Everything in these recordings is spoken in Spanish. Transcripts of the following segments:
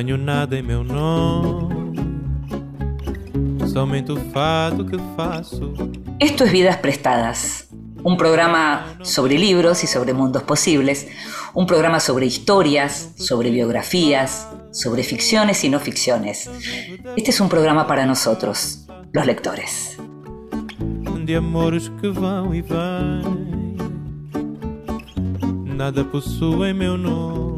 Tenho nada em meu nome, somente o fato que faço. Esto es Vidas Prestadas, un programa sobre libros y sobre mundos posibles, un programa sobre historias, sobre biografías, sobre ficciones y no ficciones. Este es un programa para nosotros, los lectores. De amores que vão e vêm, nada possuem meu nome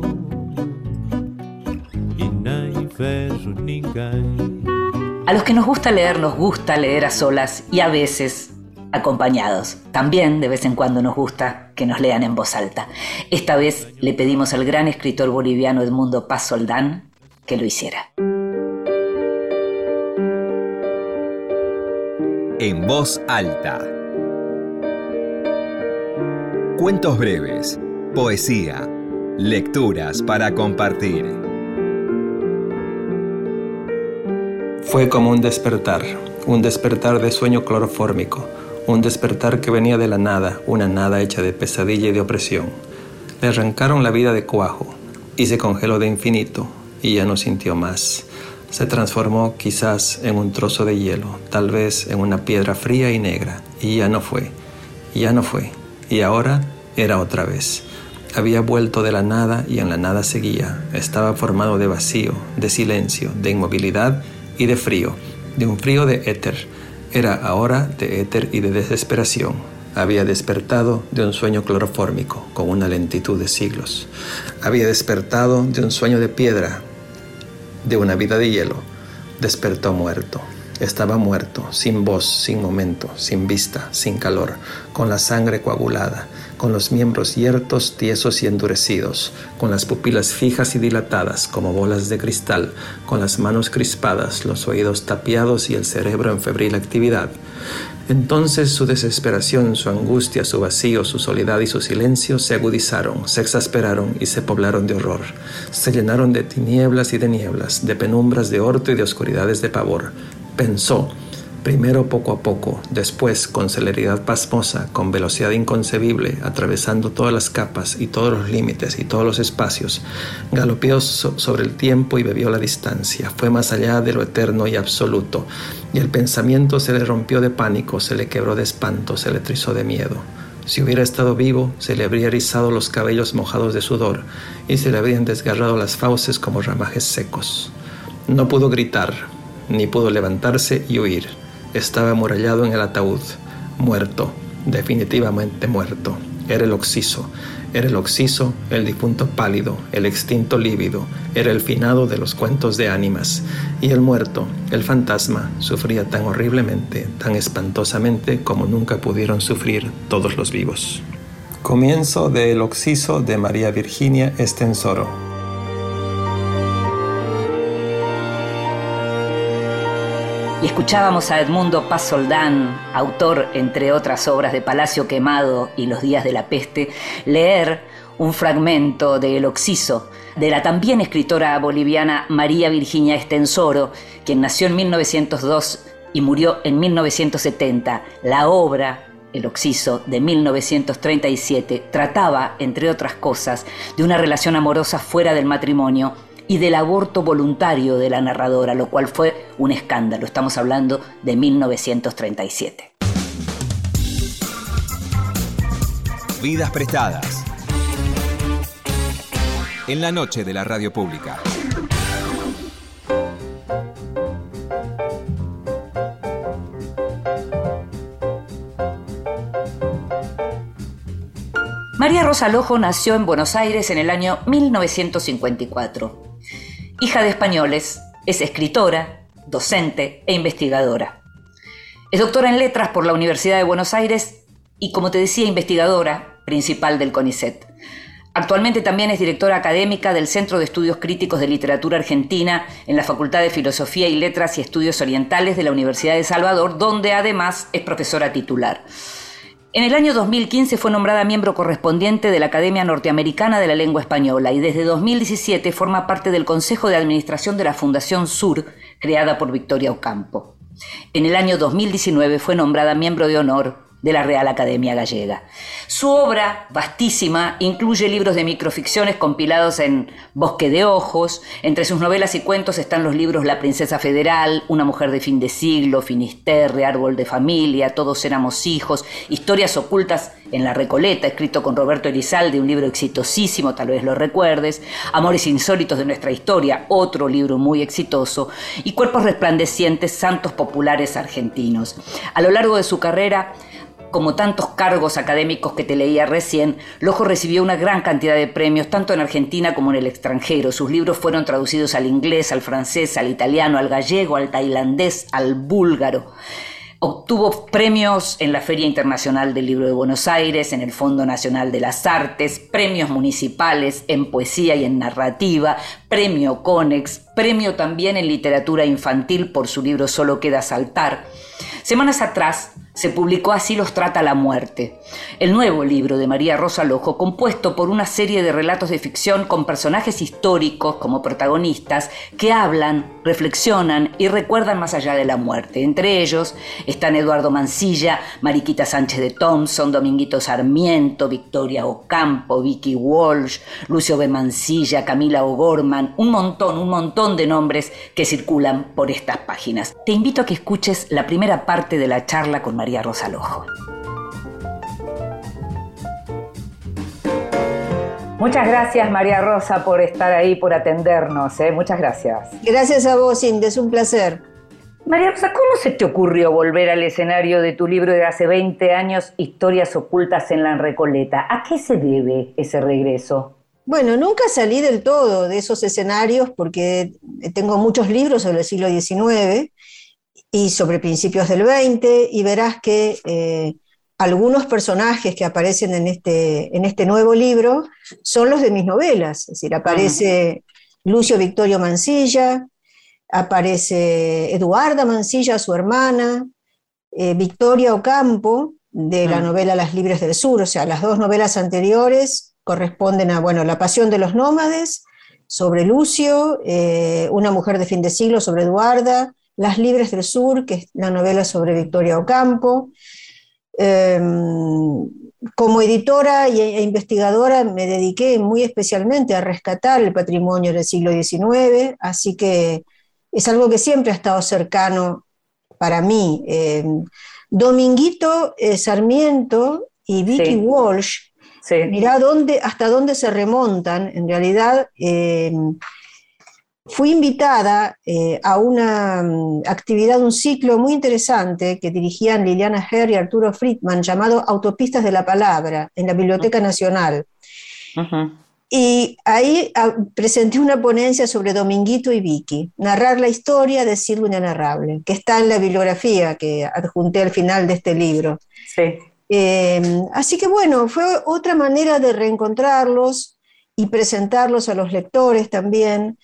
A los que nos gusta leer, nos gusta leer a solas y a veces acompañados. También de vez en cuando nos gusta que nos lean en voz alta. Esta vez le pedimos al gran escritor boliviano Edmundo Paz Soldán que lo hiciera. En voz alta. Cuentos breves, poesía, lecturas para compartir. Fue como un despertar, un despertar de sueño clorofórmico, un despertar que venía de la nada, una nada hecha de pesadilla y de opresión. Le arrancaron la vida de cuajo y se congeló de infinito y ya no sintió más se transformó quizás en un trozo de hielo, tal vez en una piedra fría y negra, y ya no fue, ya no fue, y ahora era otra vez. Había vuelto de la nada y en la nada seguía. Estaba formado de vacío, de silencio, de inmovilidad y de frío, de un frío de éter. Era ahora de éter y de desesperación. Había despertado de un sueño clorofórmico con una lentitud de siglos. Había despertado de un sueño de piedra de una vida de hielo, despertó muerto. Estaba muerto, sin voz, sin momento, sin vista, sin calor, con la sangre coagulada, con los miembros yertos, tiesos y endurecidos, con las pupilas fijas y dilatadas como bolas de cristal, con las manos crispadas, los oídos tapiados y el cerebro en febril actividad. Entonces su desesperación, su angustia, su vacío, su soledad y su silencio se agudizaron, se exasperaron y se poblaron de horror. Se llenaron de tinieblas y de nieblas, de penumbras de orto y de oscuridades de pavor. Pensó, primero poco a poco, después con celeridad pasmosa, con velocidad inconcebible, atravesando todas las capas y todos los límites y todos los espacios, galopeó sobre el tiempo y bebió la distancia, fue más allá de lo eterno y absoluto, y el pensamiento se le rompió de pánico, se le quebró de espanto, se le trizó de miedo. Si hubiera estado vivo, se le habría erizado los cabellos mojados de sudor y se le habrían desgarrado las fauces como ramajes secos. No pudo gritar, ni pudo levantarse y huir estaba amurallado en el ataúd, muerto, definitivamente muerto. Era el oxiso, era el oxiso, el difunto pálido, el extinto lívido, era el finado de los cuentos de ánimas. Y el muerto, el fantasma, sufría tan horriblemente, tan espantosamente como nunca pudieron sufrir todos los vivos. Comienzo de El Oxiso de María Virginia Estensoro. Y escuchábamos a Edmundo Paz Soldán, autor, entre otras obras de Palacio Quemado y Los Días de la Peste, leer un fragmento de El Oxiso de la también escritora boliviana María Virginia Estensoro, quien nació en 1902 y murió en 1970. La obra el Oxiso de 1937 trataba, entre otras cosas, de una relación amorosa fuera del matrimonio y del aborto voluntario de la narradora, lo cual fue un escándalo. Estamos hablando de 1937. Vidas prestadas. En la noche de la radio pública. María Rosa Lojo nació en Buenos Aires en el año 1954 hija de españoles, es escritora, docente e investigadora. Es doctora en letras por la Universidad de Buenos Aires y, como te decía, investigadora principal del CONICET. Actualmente también es directora académica del Centro de Estudios Críticos de Literatura Argentina en la Facultad de Filosofía y Letras y Estudios Orientales de la Universidad de Salvador, donde además es profesora titular. En el año 2015 fue nombrada miembro correspondiente de la Academia Norteamericana de la Lengua Española y desde 2017 forma parte del Consejo de Administración de la Fundación Sur, creada por Victoria Ocampo. En el año 2019 fue nombrada miembro de honor de la Real Academia Gallega. Su obra, vastísima, incluye libros de microficciones compilados en Bosque de Ojos. Entre sus novelas y cuentos están los libros La Princesa Federal, Una Mujer de Fin de Siglo, Finisterre, Árbol de Familia, Todos éramos hijos, Historias ocultas en la Recoleta, escrito con Roberto Elizalde, un libro exitosísimo, tal vez lo recuerdes, Amores insólitos de nuestra historia, otro libro muy exitoso, y Cuerpos resplandecientes, santos populares argentinos. A lo largo de su carrera, como tantos cargos académicos que te leía recién, Lojo recibió una gran cantidad de premios, tanto en Argentina como en el extranjero. Sus libros fueron traducidos al inglés, al francés, al italiano, al gallego, al tailandés, al búlgaro. Obtuvo premios en la Feria Internacional del Libro de Buenos Aires, en el Fondo Nacional de las Artes, premios municipales en poesía y en narrativa, premio Conex, premio también en literatura infantil por su libro Solo queda saltar. Semanas atrás se publicó Así los trata la muerte, el nuevo libro de María Rosa Lojo, compuesto por una serie de relatos de ficción con personajes históricos como protagonistas que hablan, reflexionan y recuerdan más allá de la muerte. Entre ellos están Eduardo Mancilla, Mariquita Sánchez de Thompson, Dominguito Sarmiento, Victoria Ocampo, Vicky Walsh, Lucio B. Mancilla, Camila O'Gorman, un montón, un montón de nombres que circulan por estas páginas. Te invito a que escuches la primera parte de la charla con María Rosa Lojo. Muchas gracias María Rosa por estar ahí, por atendernos. ¿eh? Muchas gracias. Gracias a vos, Inde, es un placer. María Rosa, ¿cómo se te ocurrió volver al escenario de tu libro de hace 20 años, Historias ocultas en la Recoleta? ¿A qué se debe ese regreso? Bueno, nunca salí del todo de esos escenarios porque tengo muchos libros sobre el siglo XIX y sobre principios del 20 y verás que eh, algunos personajes que aparecen en este, en este nuevo libro son los de mis novelas. Es decir, aparece Lucio Victorio Mancilla, aparece Eduarda Mancilla, su hermana, eh, Victoria Ocampo, de la novela Las Libres del Sur. O sea, las dos novelas anteriores corresponden a, bueno, La Pasión de los Nómades, sobre Lucio, eh, Una Mujer de Fin de Siglo, sobre Eduarda, las Libres del Sur, que es la novela sobre Victoria Ocampo. Em, como editora e investigadora me dediqué muy especialmente a rescatar el patrimonio del siglo XIX, así que es algo que siempre ha estado cercano para mí. Em, Dominguito eh, Sarmiento y Vicky Walsh, mirá dónde, hasta dónde se remontan, en realidad em, Fui invitada eh, a una mm, actividad, un ciclo muy interesante que dirigían Liliana Herr y Arturo Friedman llamado Autopistas de la Palabra en la Biblioteca Nacional. Y ahí ah, presenté una ponencia sobre Dominguito y Vicky, narrar la historia de Silvio Inenarrable, que está en la bibliografía que adjunté al final de este libro. Em, así que bueno, fue otra manera de reencontrarlos y presentarlos a los lectores también.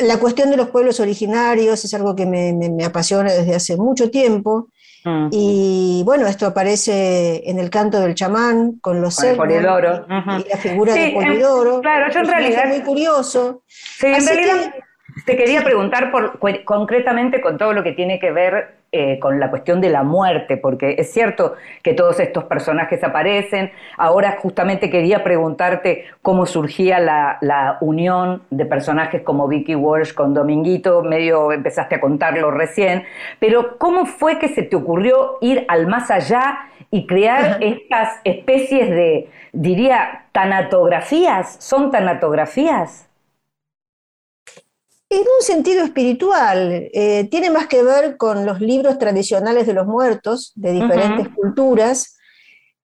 La cuestión de los pueblos originarios es algo que me, apasiona desde hace mucho tiempo. Mm. Y bueno, esto aparece en el canto del chamán con los con Polidoro. y la figura de Polidoro. claro, yo en realidad. muy curioso. Sí, en realidad. Te quería preguntar por, concretamente con todo lo que tiene que ver eh, con la cuestión de la muerte, porque es cierto que todos estos personajes aparecen. Ahora justamente quería preguntarte cómo surgía la, unión de personajes como Vicky Walsh con Dominguito, medio empezaste a contarlo recién, pero ¿cómo fue que se te ocurrió ir al más allá y crear estas especies de, diría, tanatografías? ¿Son tanatografías? En un sentido espiritual, eh, tiene más que ver con los libros tradicionales de los muertos de diferentes culturas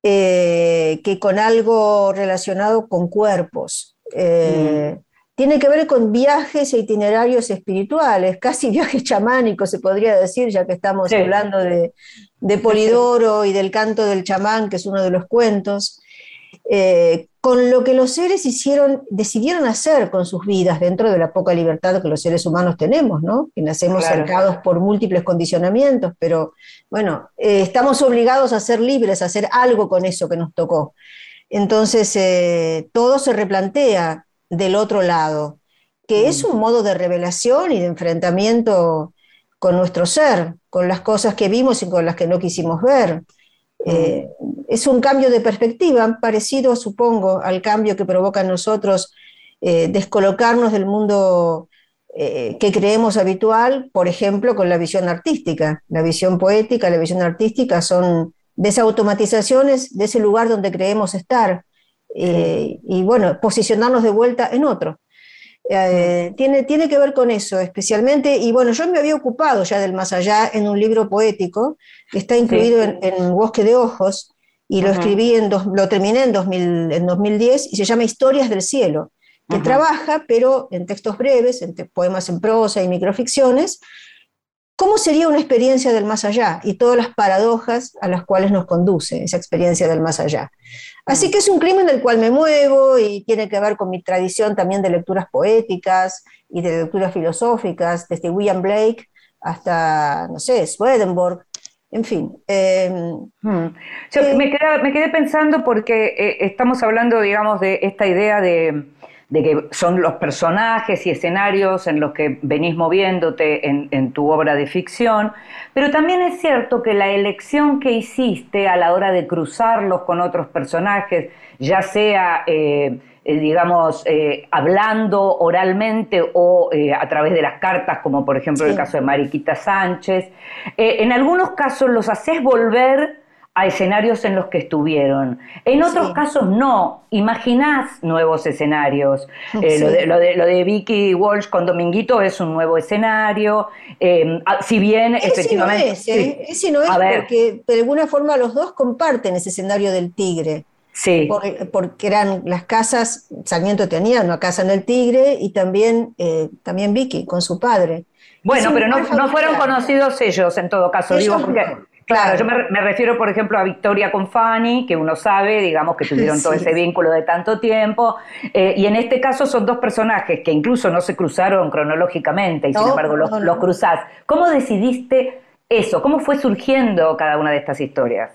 eh, que con algo relacionado con cuerpos. Eh, tiene que ver con viajes e itinerarios espirituales, casi viajes chamánicos se podría decir, ya que estamos hablando de, de, Polidoro y del canto del chamán, que es uno de los cuentos. Eh, con lo que los seres hicieron, decidieron hacer con sus vidas dentro de la poca libertad que los seres humanos tenemos, ¿no? Que nacemos cercados por múltiples condicionamientos, pero bueno, eh, estamos obligados a ser libres, a hacer algo con eso que nos tocó. Entonces, eh, todo se replantea del otro lado, que es mm. un modo de revelación y de enfrentamiento con nuestro ser, con las cosas que vimos y con las que no quisimos ver. Eh, es un cambio de perspectiva parecido, supongo, al cambio que provoca en nosotros eh, descolocarnos del mundo eh, que creemos habitual, por ejemplo, con la visión artística. La visión poética, la visión artística son desautomatizaciones de ese lugar donde creemos estar y, bueno, posicionarnos de vuelta en otro. Tiene, tiene que ver con eso especialmente, y bueno, yo me había ocupado ya del más allá en un libro poético que está incluido en, en, Bosque de Ojos, y lo escribí, en lo terminé en, 2000, en 2010 y se llama Historias del Cielo, que trabaja, pero en textos breves, en poemas en prosa y microficciones, cómo sería una experiencia del más allá y todas las paradojas a las cuales nos conduce esa experiencia del más allá. Así que es un clima en el cual me muevo y tiene que ver con mi tradición también de lecturas poéticas y de lecturas filosóficas, desde William Blake hasta, no sé, Swedenborg, en fin. Em. Yo eh, me, quedé, pensando porque eh, estamos hablando, digamos, de esta idea de, que son los personajes y escenarios en los que venís moviéndote en, tu obra de ficción, pero también es cierto que la elección que hiciste a la hora de cruzarlos con otros personajes, ya sea... Eh, eh, digamos, eh, hablando oralmente o eh, a través de las cartas, como por ejemplo el caso de Mariquita Sánchez. en algunos casos los haces volver a escenarios en los que estuvieron. En otros casos no, imaginás nuevos escenarios. lo, de, lo, de, Vicky Walsh con Dominguito es un nuevo escenario, ah, si bien efectivamente... ese no es, porque de alguna forma los dos comparten ese escenario del tigre. Sí. porque eran las casas, Sarmiento tenía una casa en el Tigre y también, eh, también Vicky con su padre. Bueno, pero no, no, fueron conocidos ellos en todo caso, digo, porque, claro, yo me, refiero, por ejemplo, a Victoria con Fanny, que uno sabe, digamos, que tuvieron todo ese vínculo de tanto tiempo, eh, y en este caso son dos personajes que incluso no se cruzaron cronológicamente y sin embargo los, los cruzás. ¿Cómo decidiste eso? ¿Cómo fue surgiendo cada una de estas historias?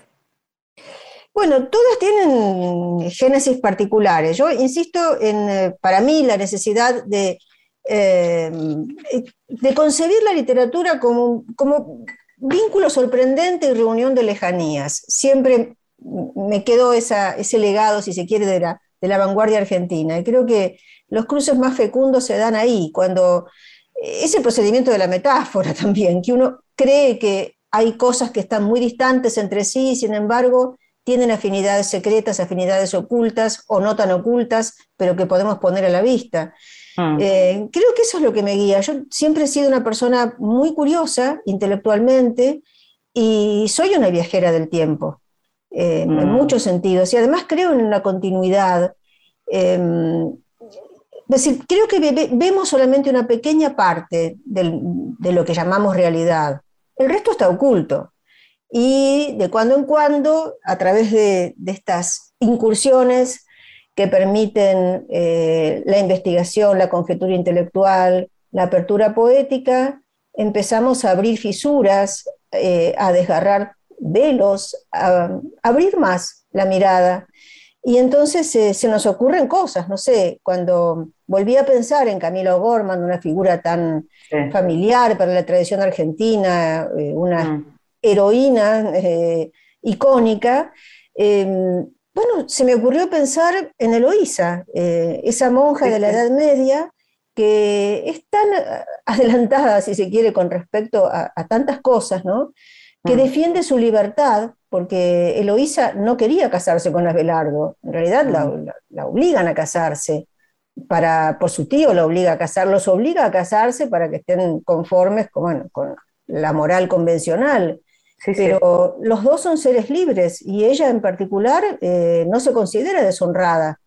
Bueno, todas tienen génesis particulares. Yo insisto en, eh, para mí, la necesidad de, eh, de concebir la literatura como, como vínculo sorprendente y reunión de lejanías. Siempre me quedó ese legado, si se quiere, de la, vanguardia argentina. Y creo que los cruces más fecundos se dan ahí, cuando ese procedimiento de la metáfora también, que uno cree que hay cosas que están muy distantes entre sí, y sin embargo tienen afinidades secretas, afinidades ocultas o no tan ocultas, pero que podemos poner a la vista. Mm. Eh, creo que eso es lo que me guía. Yo siempre he sido una persona muy curiosa intelectualmente y soy una viajera del tiempo, eh, en mm. muchos sentidos, y además creo en la continuidad. Em, es decir, creo que vemos solamente una pequeña parte de lo que llamamos realidad. El resto está oculto y de cuando en cuando, a través de, estas incursiones que permiten eh, la investigación, la conjetura intelectual, la apertura poética, empezamos a abrir fisuras, eh, a desgarrar velos, a, abrir más la mirada. Y entonces eh, se nos ocurren cosas, no sé, cuando volví a pensar en Camilo Gorman, una figura tan familiar para la tradición argentina, una mm heroína icónica, em, bueno, se me ocurrió pensar en Eloísa, eh, esa monja de la Edad Media que es tan adelantada, si se quiere, con respecto a, tantas cosas, ¿no? que mm. defiende su libertad, porque Eloísa no quería casarse con Abelardo, en realidad mm. la, obligan a casarse, para, por su tío la obliga a casar, los obliga a casarse para que estén conformes con, con la moral convencional pero los dos son seres libres y ella en particular eh, no se considera deshonrada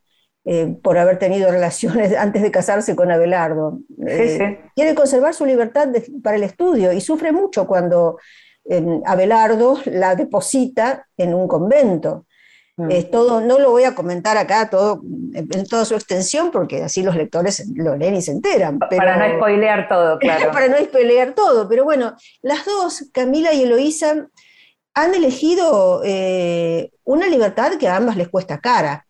eh, por haber tenido relaciones antes de casarse con Abelardo. Eh, quiere conservar su libertad para el estudio y sufre mucho cuando Abelardo la deposita en un convento. Mm. todo, no lo voy a comentar acá todo, en toda su extensión, porque así los lectores lo leen y se enteran. para no spoilear todo, claro. para no spoilear todo, pero bueno, las dos, Camila y Eloísa, han elegido eh, una libertad que a ambas les cuesta cara.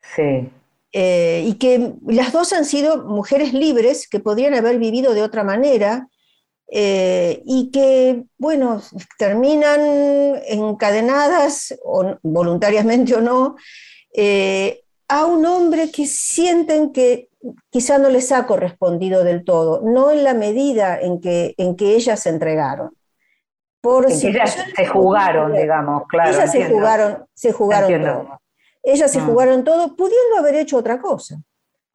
Sí. Eh, y que las dos han sido mujeres libres que podrían haber vivido de otra manera, eh, y que, bueno, terminan encadenadas, voluntariamente o no, eh, a un hombre que sienten que quizá no les ha correspondido del todo, no en la medida en que, en que ellas se entregaron. Por ellas se jugaron, digamos, claro. Ellas se jugaron, se jugaron todo. Ellas se mm. jugaron todo, pudiendo haber hecho otra cosa.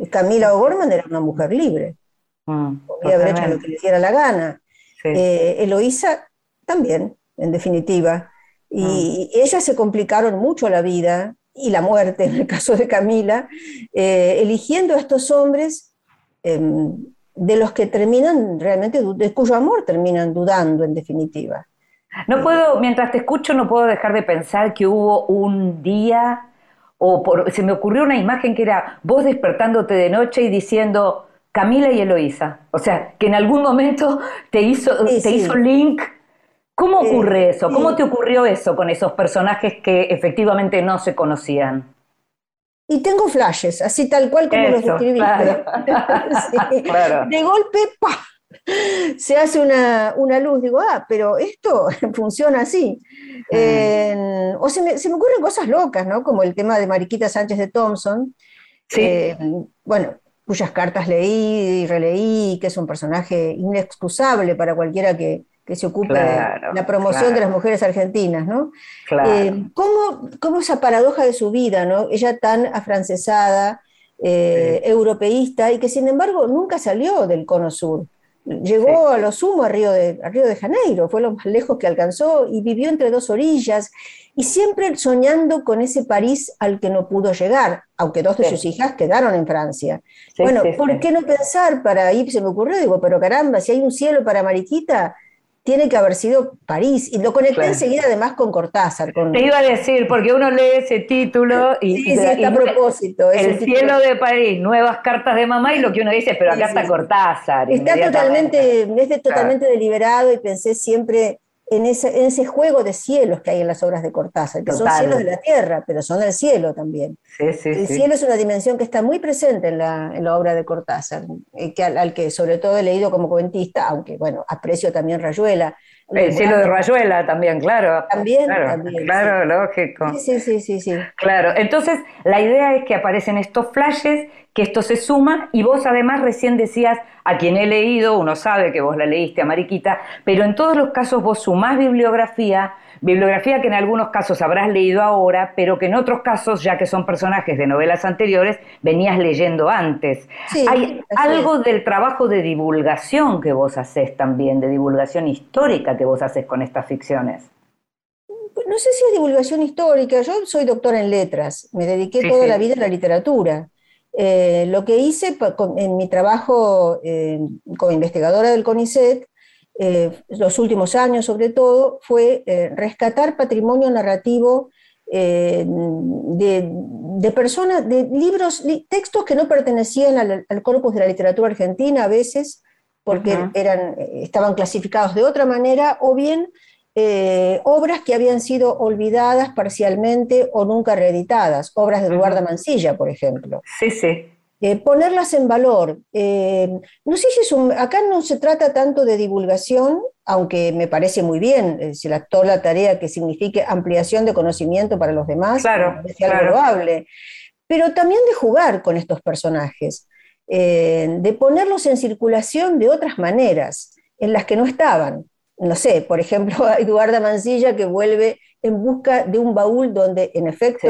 Camila O'Gorman era una mujer libre. Mm, Podía haber hecho lo que le diera la gana. Eh, Eloísa también, en definitiva. Y mm. ellas se complicaron mucho la vida y la muerte, en el caso de Camila, eh, eligiendo a estos hombres em, de los que terminan realmente, de cuyo amor terminan dudando, en definitiva. No puedo, mientras te escucho, no puedo dejar de pensar que hubo un día, o se me ocurrió una imagen que era vos despertándote de noche y diciendo Camila y Eloísa. O sea, que en algún momento te hizo, te hizo link ¿Cómo ocurre eso? ¿Cómo te ocurrió eso con esos personajes que efectivamente no se conocían? Y tengo flashes, así tal cual como los describiste. Claro. De golpe, ¡pah! se hace una, luz, digo, ah, pero esto funciona así. Mm. o se me, ocurren cosas locas, ¿no? Como el tema de Mariquita Sánchez de Thompson, eh, bueno, cuyas cartas leí y releí, que es un personaje inexcusable para cualquiera que, que se ocupa de la promoción de las mujeres argentinas, ¿no? Eh, ¿cómo, esa paradoja de su vida, ¿no? Ella tan afrancesada, eh, europeísta, y que sin embargo nunca salió del cono sur. Llegó a lo sumo a Río, de, Río de Janeiro, fue lo más lejos que alcanzó y vivió entre dos orillas y siempre soñando con ese París al que no pudo llegar, aunque dos de sus hijas quedaron en Francia. bueno, ¿por qué no pensar para ir? Se me ocurrió, digo, pero caramba, si hay un cielo para Mariquita, tiene que haber sido París. Y lo conecté enseguida además con Cortázar. Con... Te iba a decir, porque uno lee ese título y, sí, está a propósito. El cielo de París, nuevas cartas de mamá y lo que uno dice, pero acá está Cortázar. Está totalmente, es totalmente deliberado y pensé siempre en ese, juego de cielos que hay en las obras de Cortázar, que son cielos de la tierra, pero son del cielo también. el cielo es una dimensión que está muy presente en la, obra de Cortázar, eh, que al, que sobre todo he leído como cuentista, aunque bueno, aprecio también Rayuela. El cielo de Rayuela también, claro. También, claro, también. Claro, lógico. Sí, sí, sí, sí. Claro, entonces la idea es que aparecen estos flashes que esto se suma y vos además recién decías, a quien he leído, uno sabe que vos la leíste a Mariquita, pero en todos los casos vos sumás bibliografía, bibliografía que en algunos casos habrás leído ahora, pero que en otros casos, ya que son personajes de novelas anteriores, venías leyendo antes. Hay algo del trabajo de divulgación que vos haces también, de divulgación histórica que vos haces con estas ficciones. No sé si es divulgación histórica, yo soy doctora en letras, me dediqué toda la vida a la literatura. Eh, lo que hice en mi trabajo eh, como investigadora del CONICET, eh, los últimos años sobre todo, fue rescatar patrimonio narrativo de, personas, de libros, textos que no pertenecían al, corpus de la literatura argentina a veces, porque eran, estaban clasificados de otra manera, o bien eh, obras que habían sido olvidadas parcialmente o nunca reeditadas, obras de Eduardo Mancilla, por ejemplo. Sí, sí. Eh, ponerlas en valor. Eh, no sé si es un, acá no se trata tanto de divulgación, aunque me parece muy bien, si la, toda la tarea que signifique ampliación de conocimiento para los demás, claro, es probable, pero también de jugar con estos personajes, de ponerlos en circulación de otras maneras, en las que no estaban. No sé, por ejemplo, a Eduarda Mancilla que vuelve en busca de un baúl donde, en efecto,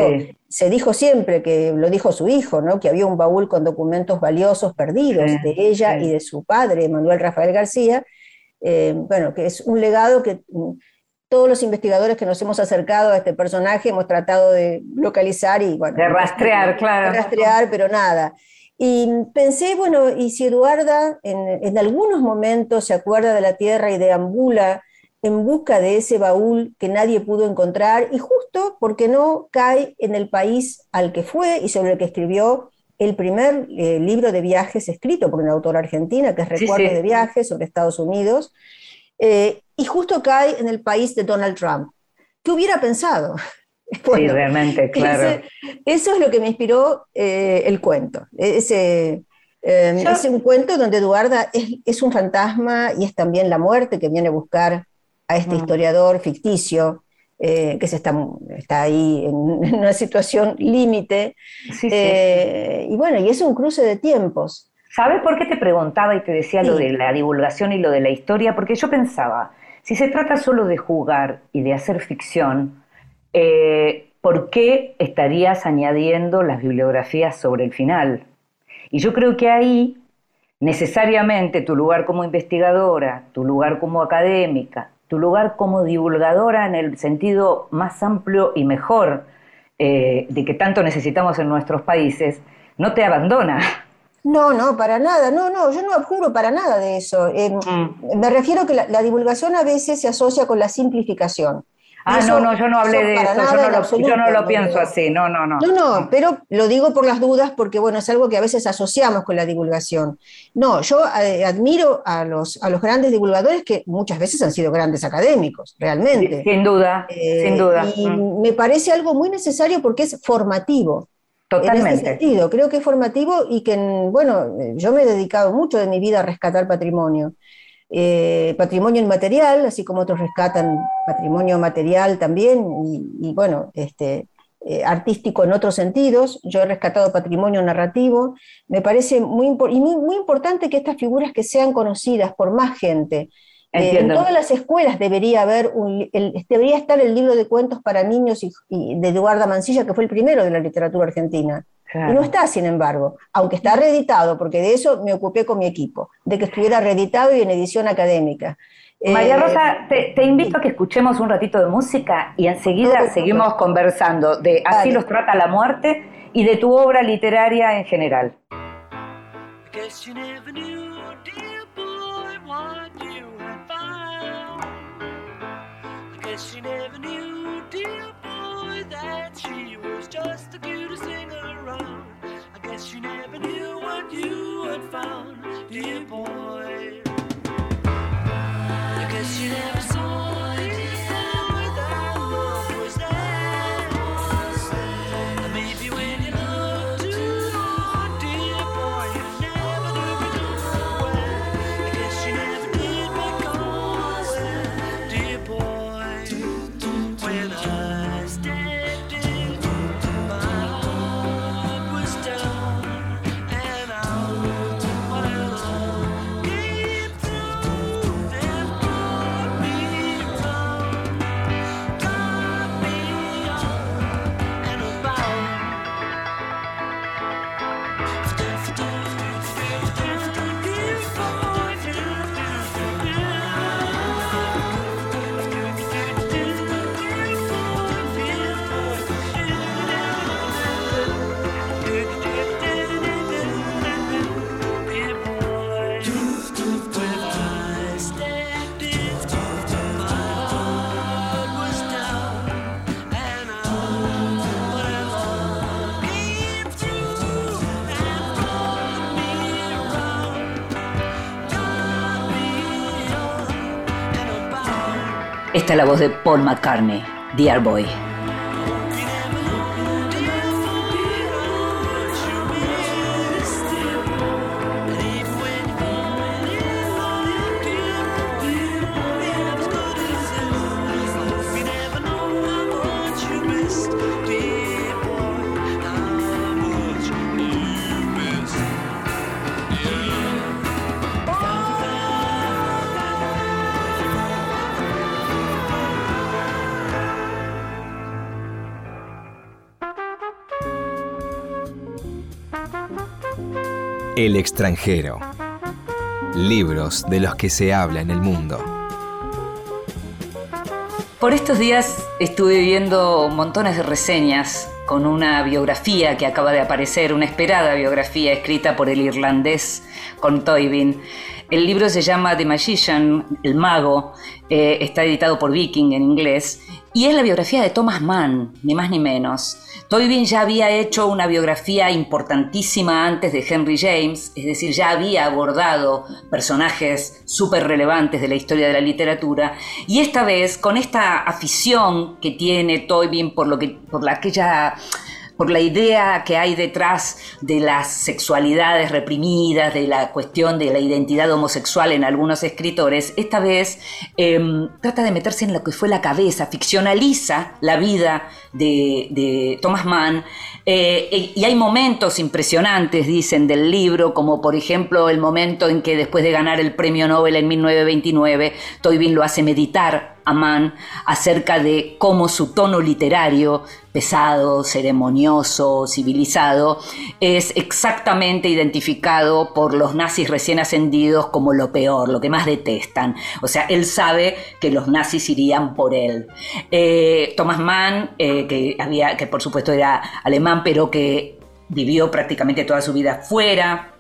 se dijo siempre, que lo dijo su hijo, ¿no? que había un baúl con documentos valiosos perdidos de ella y de su padre, Manuel Rafael García, eh, bueno, que es un legado que mm, todos los investigadores que nos hemos acercado a este personaje hemos tratado de localizar y, bueno... De rastrear, claro. De rastrear, pero nada. Y pensé, bueno, y si Eduarda en, algunos momentos se acuerda de la tierra y deambula en busca de ese baúl que nadie pudo encontrar, y justo porque no cae en el país al que fue y sobre el que escribió el primer eh, libro de viajes escrito por una autora argentina, que es Recuerdos de Viajes sobre Estados Unidos, eh, y justo cae en el país de Donald Trump. ¿Qué hubiera pensado? sí, realmente, claro. eso es lo que me inspiró eh, el cuento. Ese, Eh, es un cuento donde Eduarda es, un fantasma y es también la muerte que viene a buscar a este historiador ficticio eh, que se está, está ahí en, una situación límite. Eh, y bueno, y es un cruce de tiempos. ¿Sabes por qué te preguntaba y te decía lo de la divulgación y lo de la historia? Porque yo pensaba, si se trata solo de jugar y de hacer ficción, ¿por qué estarías añadiendo las bibliografías sobre el final? Y yo creo que ahí necesariamente tu lugar como investigadora, tu lugar como académica, tu lugar como divulgadora en el sentido más amplio y mejor eh, de que tanto necesitamos en nuestros países, no te abandona. No, no, para nada, no, no, yo no abjuro para nada de eso. Eh, mm. Me refiero que la, divulgación a veces se asocia con la simplificación. Ah, no, no, yo no hablé de eso, yo no, lo, pienso así, no, no, no. No, no, pero lo digo por las dudas porque, bueno, es algo que a veces asociamos con la divulgación. No, yo eh, admiro a los, a los grandes divulgadores que muchas veces han sido grandes académicos, realmente. Sin, duda, eh, sin duda. Y mm. me parece algo muy necesario porque es formativo. Totalmente. En ese sentido, creo que es formativo y que, bueno, yo me he dedicado mucho de mi vida a rescatar patrimonio. Eh, patrimonio inmaterial, así como otros rescatan patrimonio material también, y, bueno, este, eh, artístico en otros sentidos. Yo he rescatado patrimonio narrativo. Me parece muy, muy, importante que estas figuras que sean conocidas por más gente. Eh, en todas las escuelas debería haber un, debería estar el libro de cuentos para niños de Eduarda Mancilla, que fue el primero de la literatura argentina. Y no está, sin embargo, aunque está reeditado, porque de eso me ocupé con mi equipo, de que estuviera reeditado y en edición académica. María eh, Rosa, te, invito a que escuchemos un ratito de música y enseguida seguimos conversando de Así los trata la muerte y de tu obra literaria en general. She never knew what you had found, dear boy. Esta es la voz de Paul McCartney, Dear Boy. El extranjero. Libros de los que se habla en el mundo. Por estos días estuve viendo montones de reseñas con una biografía que acaba de aparecer, una esperada biografía escrita por el irlandés con Toybin. El libro se llama The Magician, El Mago, eh, está editado por Viking en inglés y es la biografía de Thomas Mann, ni más ni menos. Tolkien ya había hecho una biografía importantísima antes de Henry James, es decir, ya había abordado personajes súper relevantes de la historia de la literatura, y esta vez, con esta afición que tiene Tolkien por, lo que, por aquella por la idea que hay detrás de las sexualidades reprimidas, de la cuestión de la identidad homosexual en algunos escritores, esta vez em, trata de meterse en lo que fue la cabeza, ficcionaliza la vida de, Thomas Mann, eh, y hay momentos impresionantes, dicen, del libro, como por ejemplo el momento en que después de ganar el premio Nobel en 1929, Toybin lo hace meditar a Mann acerca de cómo su tono literario, pesado, ceremonioso, civilizado, es exactamente identificado por los nazis recién ascendidos como lo peor, lo que más detestan. O sea, él sabe que los nazis irían por él. Eh, Thomas Mann, eh, que, había, que por supuesto era alemán, pero que vivió prácticamente toda su vida fuera,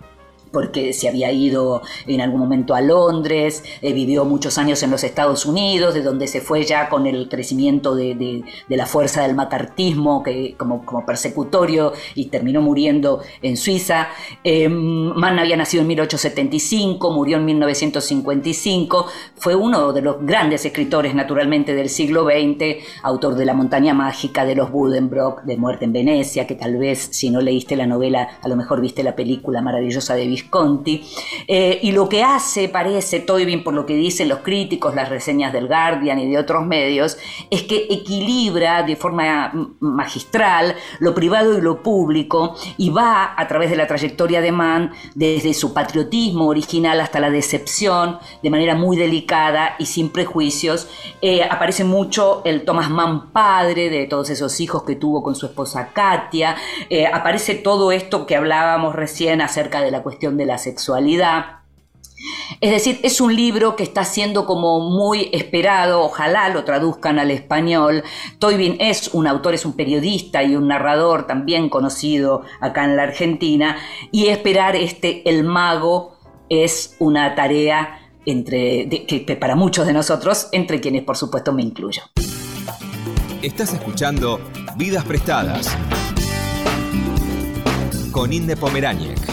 porque se había ido en algún momento a Londres, eh, vivió muchos años en los Estados Unidos, de donde se fue ya con el crecimiento de, la fuerza del macartismo que, como, como, persecutorio y terminó muriendo en Suiza. Eh, Mann había nacido en 1875, murió en 1955, fue uno de los grandes escritores naturalmente del siglo XX, autor de La montaña mágica, de los Buddenbrock, de Muerte en Venecia, que tal vez si no leíste la novela, a lo mejor viste la película maravillosa de Conti eh, y lo que hace, parece, Toybin, por lo que dicen los críticos, las reseñas del Guardian y de otros medios, es que equilibra de forma magistral lo privado y lo público y va a través de la trayectoria de Mann desde su patriotismo original hasta la decepción, de manera muy delicada y sin prejuicios. Eh, aparece mucho el Thomas Mann padre de todos esos hijos que tuvo con su esposa Katia. Eh, aparece todo esto que hablábamos recién acerca de la cuestión de la sexualidad. Es decir, es un libro que está siendo como muy esperado, ojalá lo traduzcan al español. Toybin es un autor, es un periodista y un narrador también conocido acá en la Argentina, y esperar este El Mago es una tarea entre, que para muchos de nosotros, entre quienes por supuesto me incluyo. Estás escuchando Vidas Prestadas con Inde Pomeráñez.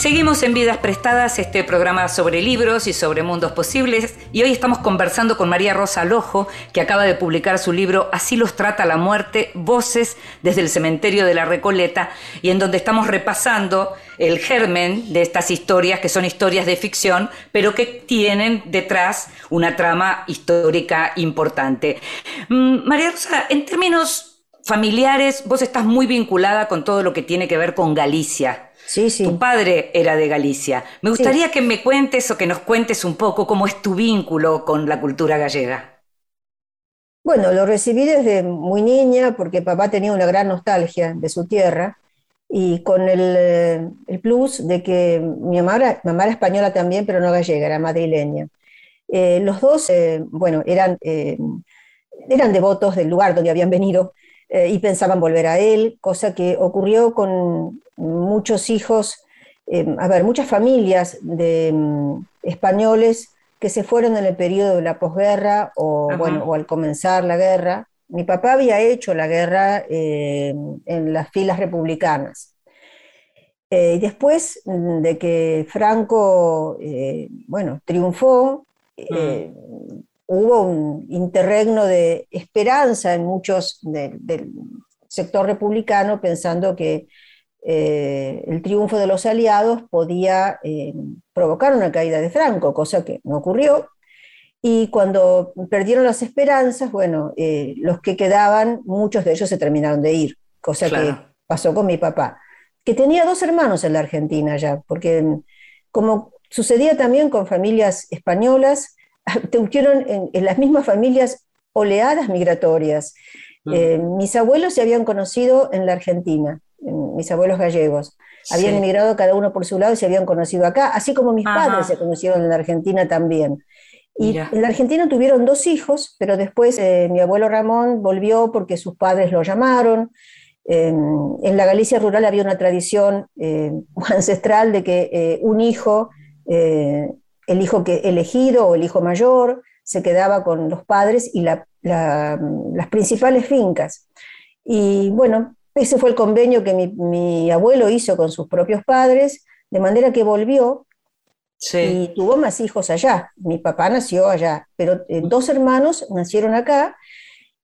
Seguimos en Vidas Prestadas, este programa sobre libros y sobre mundos posibles. Y hoy estamos conversando con María Rosa Lojo, que acaba de publicar su libro Así los trata la muerte, Voces desde el cementerio de la Recoleta, y en donde estamos repasando el germen de estas historias, que son historias de ficción, pero que tienen detrás una trama histórica importante. Mm, María Rosa, en términos familiares, vos estás muy vinculada con todo lo que tiene que ver con Galicia. Sí, sí. Tu padre era de Galicia. Me gustaría que me cuentes o que nos cuentes un poco cómo es tu vínculo con la cultura gallega. Bueno, lo recibí desde muy niña porque papá tenía una gran nostalgia de su tierra y con el, plus de que mi mamá era, mamá española también, pero no gallega, era madrileña. Eh, los dos, eh, bueno, eran, eh, eran devotos del lugar donde habían venido y pensaban volver a él, cosa que ocurrió con muchos hijos, eh, a ver, muchas familias de mm, españoles que se fueron en el periodo de la posguerra o, bueno, o al comenzar la guerra. Mi papá había hecho la guerra eh, en las filas republicanas. Eh, después de que Franco, bueno, triunfó, mm. hubo un interregno de esperanza en muchos del sector republicano pensando que eh, el triunfo de los aliados podía eh, provocar una caída de Franco, cosa que no ocurrió. Y cuando perdieron las esperanzas, bueno, eh, los que quedaban, muchos de ellos se terminaron de ir, cosa que pasó con mi papá, que tenía dos hermanos en la Argentina ya, porque como sucedía también con familias españolas, tuvieron en, las mismas familias oleadas migratorias. mis abuelos se habían conocido en la Argentina mis abuelos gallegos. Habían emigrado cada uno por su lado y se habían conocido acá, así como mis padres se conocieron en la Argentina también. Y en la Argentina tuvieron dos hijos, pero después eh, mi abuelo Ramón volvió porque sus padres lo llamaron. en la Galicia rural había una tradición eh, ancestral de que eh, un hijo, el hijo que elegido o el hijo mayor, se quedaba con los padres y las principales fincas. Y bueno, ese fue el convenio que mi, abuelo hizo con sus propios padres, de manera que volvió y tuvo más hijos allá. Mi papá nació allá, pero eh, dos hermanos nacieron acá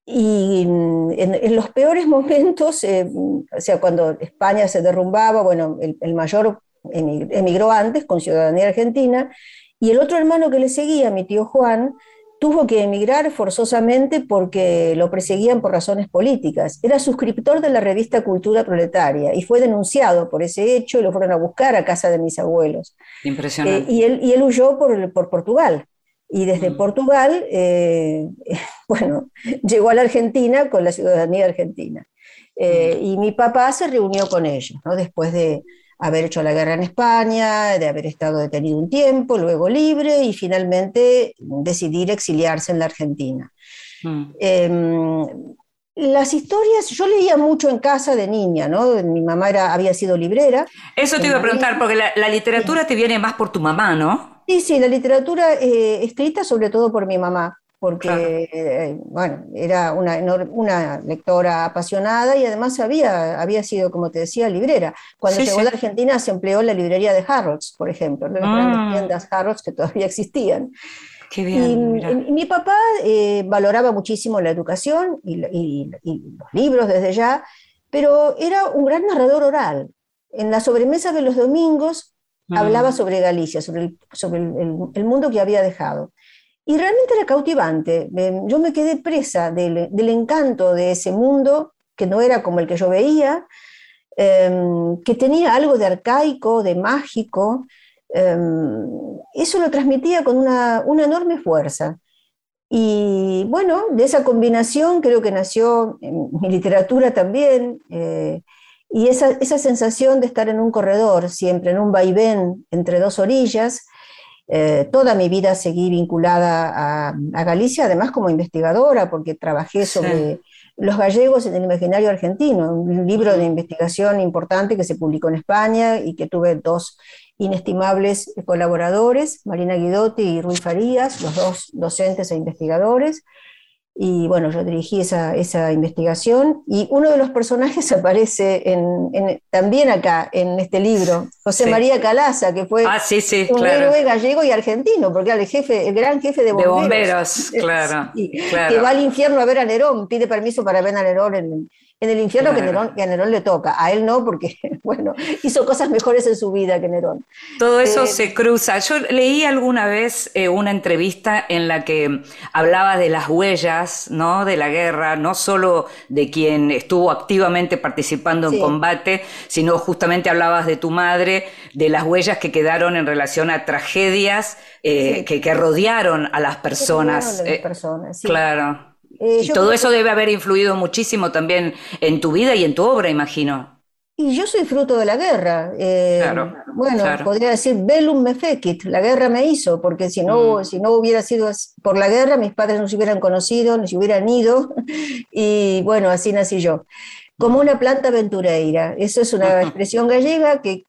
y mm, en, los peores momentos, eh, o sea, cuando España se derrumbaba, bueno, el, mayor emigró antes con ciudadanía argentina, y el otro hermano que le seguía, mi tío Juan, tuvo que emigrar forzosamente porque lo perseguían por razones políticas. Era suscriptor de la revista Cultura Proletaria y fue denunciado por ese hecho y lo fueron a buscar a casa de mis abuelos. Impresionante. Eh, y, él, y él huyó por, por Portugal. Y desde mm. Portugal, eh, bueno, llegó a la Argentina con la ciudadanía argentina. Eh, mm. y mi papá se reunió con ellos, ¿no? después de haber hecho la guerra en España, de haber estado detenido un tiempo, luego libre y finalmente decidir exiliarse en la Argentina. Mm. Em, las historias, yo leía mucho en casa de niña, ¿no? Mi mamá era, había sido librera. Eso te iba a preguntar, porque la, literatura te viene más por tu mamá, ¿no? Sí, sí, la literatura eh, escrita sobre todo por mi mamá porque eh, bueno, era una, una, lectora apasionada y además había, había sido, como te decía, librera. Cuando llegó a la Argentina se empleó la librería de Harrods, por ejemplo, las ah. tiendas Harrods que todavía existían. Qué bien, y, mi papá eh, valoraba muchísimo la educación y, los libros desde ya, pero era un gran narrador oral. En la sobremesa de los domingos hablaba mm. sobre Galicia, sobre, el, sobre el mundo que había dejado. Y realmente era cautivante. Yo me quedé presa del, encanto de ese mundo, que no era como el que yo veía, em, que tenía algo de arcaico, de mágico. Em, eso lo transmitía con una, enorme fuerza. Y bueno, de esa combinación creo que nació mi literatura también. Eh, y esa, esa, sensación de estar en un corredor, siempre en un vaivén entre dos orillas, eh, toda mi vida seguí vinculada a, Galicia, además como investigadora, porque trabajé sobre los gallegos en el imaginario argentino, un libro de investigación importante que se publicó en España y que tuve dos inestimables colaboradores, Marina Guidotti y Ruiz Farías, los dos docentes e investigadores. Y bueno, yo dirigí esa, esa investigación y uno de los personajes aparece en, también acá, en este libro, José María Calaza, que fue ah, un héroe gallego y argentino, porque era el jefe, el gran jefe de bomberos. De bomberos, claro, claro. Que va al infierno a ver a Nerón, pide permiso para ver a Nerón en, en el infierno que, a Nerón le toca, a él no, porque, bueno, hizo cosas mejores en su vida que Nerón. Todo eso eh, se cruza. Yo leí alguna vez eh, una entrevista en la que hablaba de las huellas, ¿no? De la guerra, no solo de quien estuvo activamente participando en combate, sino justamente hablabas de tu madre, de las huellas que quedaron en relación a tragedias eh, que, rodearon a las personas. las personas claro. Eh, y todo eso debe haber influido muchísimo también en tu vida y en tu obra, imagino. Y yo soy fruto de la guerra. Eh, bueno, podría decir Bellum me fecit, la guerra me hizo, porque si no, mm. si no hubiera sido por la guerra, mis padres no se hubieran conocido, no se hubieran ido, y bueno, así nací yo. Como una planta aventureira. Eso es una expresión gallega que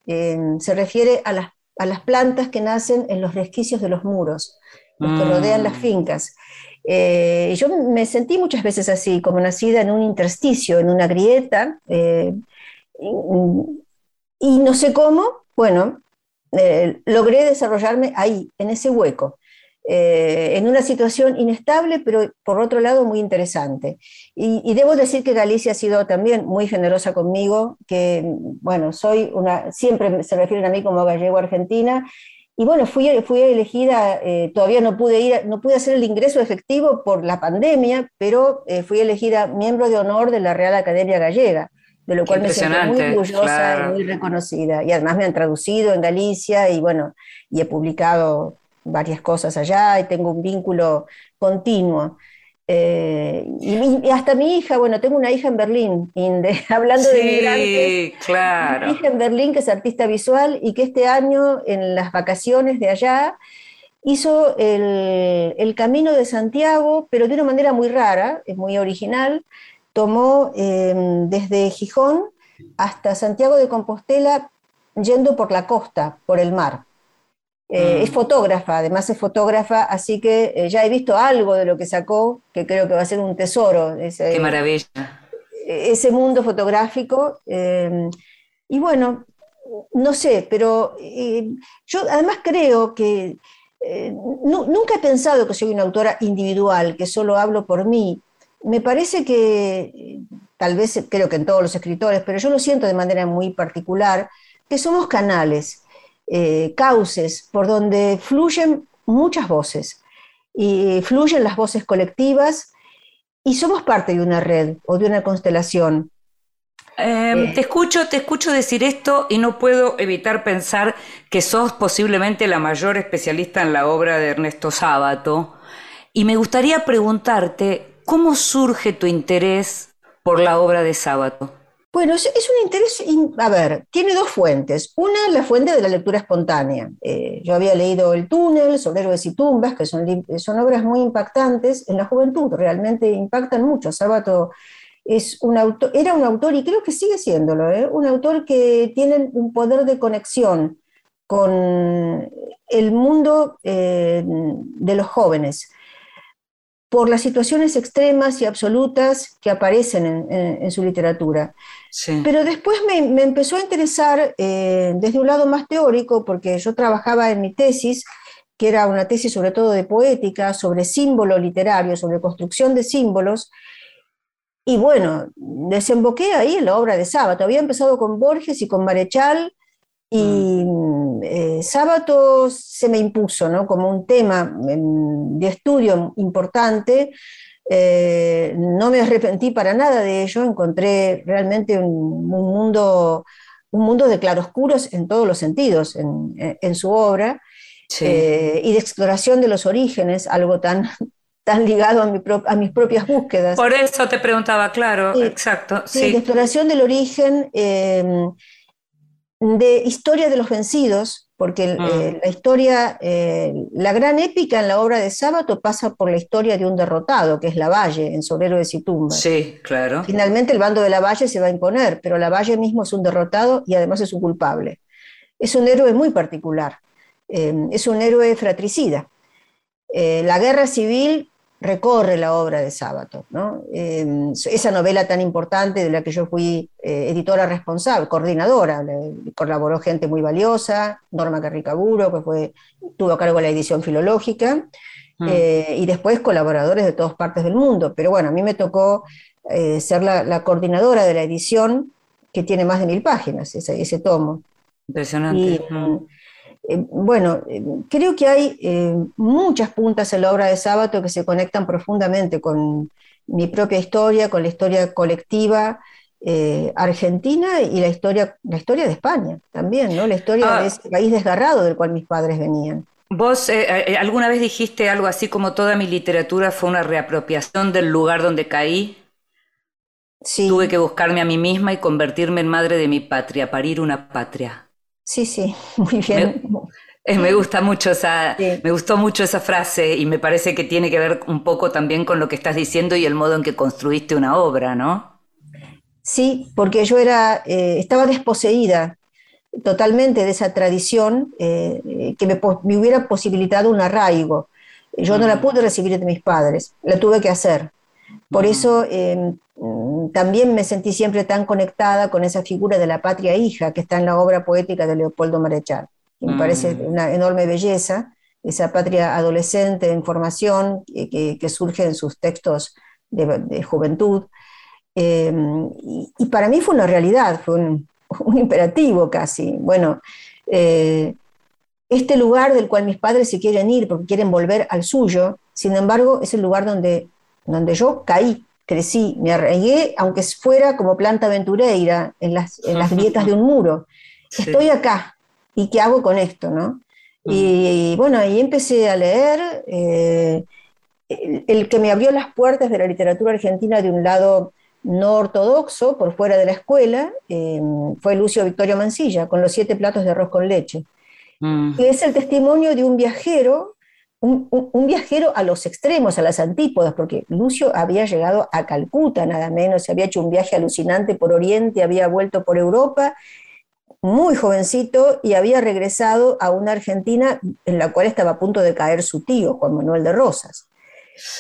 se refiere a las, a las plantas que nacen en los resquicios de los muros, los que rodean las mm. fincas. Eh, yo me sentí muchas veces así, como nacida en un intersticio, en una grieta, eh, y, no sé cómo, bueno, eh, logré desarrollarme ahí, en ese hueco, en una situación inestable, pero por otro lado muy interesante. Y, y, debo decir que Galicia ha sido también muy generosa conmigo, que, bueno, soy una, siempre se refieren a mí como gallego argentina, y bueno, fui, fui elegida, eh, todavía no pude ir, no pude hacer el ingreso efectivo por la pandemia, pero eh, fui elegida miembro de honor de la Real Academia Gallega, de lo cual me siento muy orgullosa y muy reconocida. Y además me han traducido en Galicia y bueno, y he publicado varias cosas allá y tengo un vínculo continuo. Eh, y, hasta mi hija, bueno, tengo una hija en Berlín, hablando de migrantes. claro. Mi hija en Berlín, que es artista visual y que este año, en las vacaciones de allá, hizo el, camino de Santiago, pero de una manera muy rara, es muy original. Tomó em, desde Gijón hasta Santiago de Compostela yendo por la costa, por el mar. Eh, Mm. Es fotógrafa, además es fotógrafa, así que eh, ya he visto algo de lo que sacó, que creo que va a ser un tesoro, ese, Qué maravilla. ese mundo fotográfico. eh, y bueno, no sé, pero eh, yo además creo que nu- nunca he pensado que soy una autora individual, que solo hablo por mí. Me parece que, tal vez creo que en todos los escritores, pero yo lo siento de manera muy particular, que somos canales, eh, cauces por donde fluyen muchas voces y fluyen las voces colectivas y somos parte de una red o de una constelación. Eh, Eh. te escucho, te escucho decir esto y no puedo evitar pensar que sos posiblemente la mayor especialista en la obra de Ernesto Sábato. Y me gustaría preguntarte, ¿cómo surge tu interés por la obra de Sábato? Bueno, es, un interés, in- a ver, tiene dos fuentes. Una, la fuente de la lectura espontánea. Eh, yo había leído El túnel, sobre héroes y tumbas, que son, son obras muy impactantes en la juventud, realmente impactan mucho. Sábato es un autor, era un autor, y creo que sigue siéndolo, ¿eh? un autor que tiene un poder de conexión con el mundo eh, de los jóvenes por las situaciones extremas y absolutas que aparecen en- en- en su literatura. Sí. Pero después me, me empezó a interesar eh, desde un lado más teórico, porque yo trabajaba en mi tesis, que era una tesis sobre todo de poética, sobre símbolo literario, sobre construcción de símbolos. Y bueno, desemboqué ahí en la obra de Sábato. Había empezado con Borges y con Marechal, y eh, Sábato se me impuso ¿no? como un tema em, de estudio importante. Eh, no me arrepentí para nada de ello, encontré realmente un, un mundo, un mundo de claroscuros en todos los sentidos en, en su obra Sí. eh, y de exploración de los orígenes, algo tan, tan ligado a, mi pro- a mis propias búsquedas. Por eso te preguntaba, claro, Sí, exacto. Sí, Sí. de exploración del origen, eh, de historia de los vencidos, porque eh, la historia, eh, la gran épica en la obra de Sábato pasa por la historia de un derrotado, que es Lavalle, en Sobre héroes y tumbas. Sí, claro. Finalmente el bando de Lavalle se va a imponer, pero Lavalle mismo es un derrotado y además es un culpable. Es un héroe muy particular, eh, es un héroe fratricida. Eh, la guerra civil recorre la obra de Sábato, ¿no? Eh, esa novela tan importante de la que yo fui eh, editora responsable, coordinadora, le- colaboró gente muy valiosa, Norma Carricaburo, que fue, tuvo a cargo la edición filológica, Mm. eh, y después colaboradores de todas partes del mundo. Pero bueno, a mí me tocó eh, ser la, la coordinadora de la edición, que tiene más de mil páginas, ese, ese tomo. Impresionante. Y Mm. Eh, bueno, eh, creo que hay eh, muchas puntas en la obra de Sábato que se conectan profundamente con mi propia historia, con la historia colectiva argentina y la historia, la historia de España también, ¿no? La historia Ah. de ese país desgarrado del cual mis padres venían. Vos alguna vez dijiste algo así como toda mi literatura fue una reapropiación del lugar donde caí. Sí, Tuve que buscarme a mí misma y convertirme en madre de mi patria, parir una patria. sí, sí, muy bien. Eh, me gusta mucho esa, Sí. me gustó mucho esa frase y me parece que tiene que ver un poco también con lo que estás diciendo y el modo en que construiste una obra, ¿no? Sí, porque yo era, eh, estaba desposeída totalmente de esa tradición eh, que me, hubiera posibilitado un arraigo. Yo no la pude recibir de mis padres, la tuve que hacer. Por eso eh, también me sentí siempre tan conectada con esa figura de la patria hija que está en la obra poética de Leopoldo Marechal. Que me Mm. parece una enorme belleza, esa patria adolescente en formación que, que- que surge en sus textos de, de juventud. Eh, y, y para mí fue una realidad, fue un, un imperativo casi. Bueno, eh, este lugar del cual mis padres se quieren ir porque quieren volver al suyo, sin embargo, es el lugar donde, donde yo caí, crecí, me arraigué, aunque fuera como planta aventureira en las, en las grietas de un muro. Estoy acá, ¿y qué hago con esto? ¿no? Y, bueno, ahí empecé a leer. eh, el, el que me abrió las puertas de la literatura argentina de un lado no ortodoxo, por fuera de la escuela, eh, fue Lucio Victorio Mancilla, con los siete platos de arroz con leche, Mm. que es el testimonio de un viajero, un, un- un viajero a los extremos, a las antípodas, porque Lucio había llegado a Calcuta, nada menos, se había hecho un viaje alucinante por Oriente, había vuelto por Europa, muy jovencito y había regresado a una Argentina en la cual estaba a punto de caer su tío, Juan Manuel de Rosas.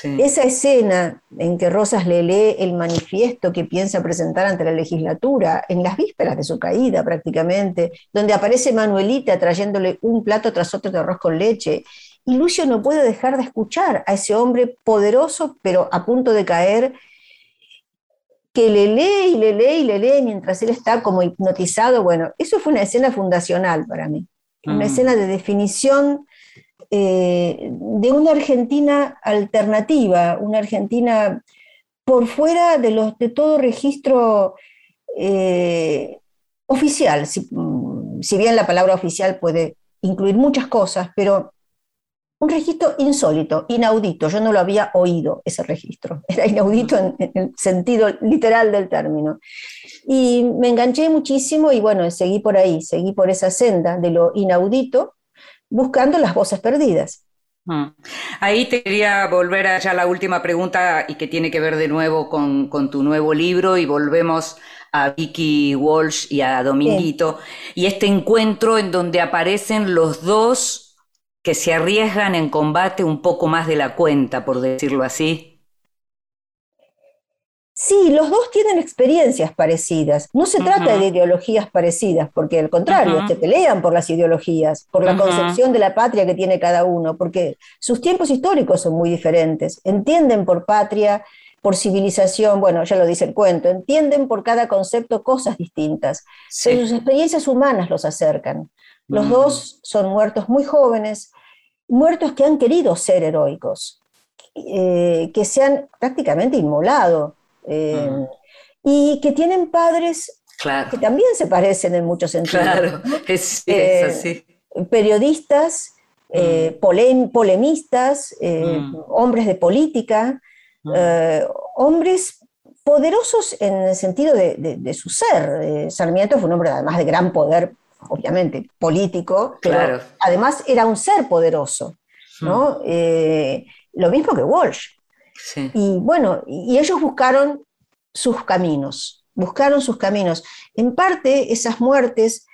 Esa escena en que Rosas le lee el manifiesto que piensa presentar ante la legislatura, en las vísperas de su caída prácticamente, donde aparece Manuelita trayéndole un plato tras otro de arroz con leche, y Lucio no puede dejar de escuchar a ese hombre poderoso, pero a punto de caer, que le lee y le lee y le lee mientras él está como hipnotizado. Bueno, eso fue una escena fundacional para mí, una mm. escena de definición eh, de una Argentina alternativa, una Argentina por fuera de, los, de todo registro eh, oficial, si, mm, si bien la palabra oficial puede incluir muchas cosas, pero un registro insólito, inaudito. Yo no lo había oído, ese registro. Era inaudito en, el sentido literal del término. Y me enganché muchísimo y bueno, seguí por ahí, seguí por esa senda de lo inaudito, buscando las voces perdidas. Mm. Ahí te quería volver a ya la última pregunta y que tiene que ver de nuevo con, tu nuevo libro y volvemos a Vicky Walsh y a Dominguito y este encuentro en donde aparecen los dos que se arriesgan en combate un poco más de la cuenta, por decirlo así? Sí, los dos tienen experiencias parecidas. No se trata de ideologías parecidas, porque al contrario, se pelean por las ideologías, por la concepción de la patria que tiene cada uno, porque sus tiempos históricos son muy diferentes. Entienden por patria, por civilización, bueno, ya lo dice el cuento, entienden por cada concepto cosas distintas. Pero sus experiencias humanas los acercan. Los dos son muertos muy jóvenes, muertos que han querido ser heroicos, eh, que se han prácticamente inmolado eh, y que tienen padres que también se parecen en muchos sentidos. Claro, es, eh, así. Periodistas, polemistas, hombres de política, hombres poderosos en el sentido de, su ser. Sarmiento fue un hombre además de gran poder obviamente político, pero además era un ser poderoso, ¿no? Eh, lo mismo que Walsh. Y bueno, y ellos buscaron sus caminos, buscaron sus caminos. En parte esas muertes,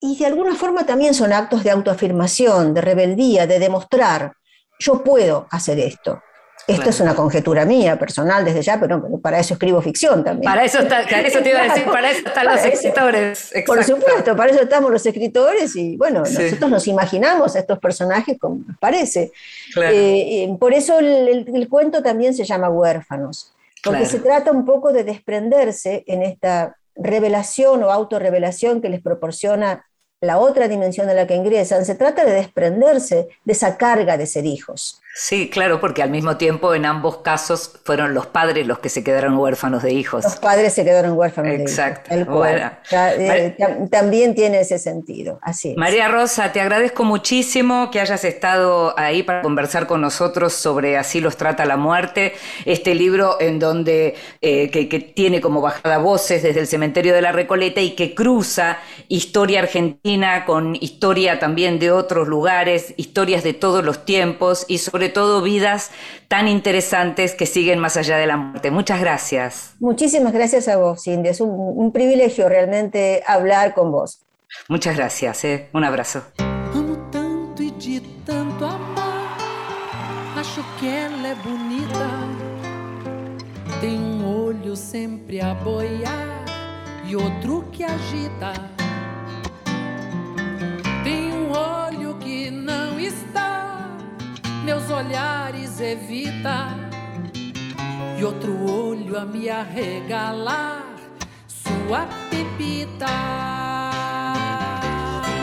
y de alguna forma también son actos de autoafirmación, de rebeldía, de demostrar, yo puedo hacer esto. Esto es una conjetura mía, personal, desde ya, pero, para eso escribo ficción también. Para eso, está, eso te iba a decir, para eso están los escritores. Por supuesto, para eso estamos los escritores y bueno, nosotros nos imaginamos a estos personajes como nos parece. Eh, eh, por eso el, cuento también se llama Huérfanos, porque se trata un poco de desprenderse en esta revelación o autorrevelación que les proporciona la otra dimensión de la que ingresan, se trata de desprenderse de esa carga de ser hijos. Sí, claro, porque al mismo tiempo en ambos casos fueron los padres los que se quedaron huérfanos de hijos. Los padres se quedaron huérfanos Exacto. de hijos. Eh, también tiene ese sentido, así María Rosa, te agradezco muchísimo que hayas estado ahí para conversar con nosotros sobre Así los trata la muerte, este libro en donde eh, que, que tiene como bajada voces desde el cementerio de la Recoleta y que cruza historia argentina con historia también de otros lugares, historias de todos los tiempos y sobre sobre todo vidas tan interesantes que siguen más allá de la muerte. Muchas gracias. Muchísimas gracias a vos, Cindy. Es un, privilegio realmente hablar con vos. Muchas gracias. Eh. Un abrazo. Amo tanto y de tanto amar. Acho que ela é bonita. Tem um olho sempre a boiar e outro que agita. Tem um olho que não está meus olhares evita e outro olho a me arregalar sua pepita.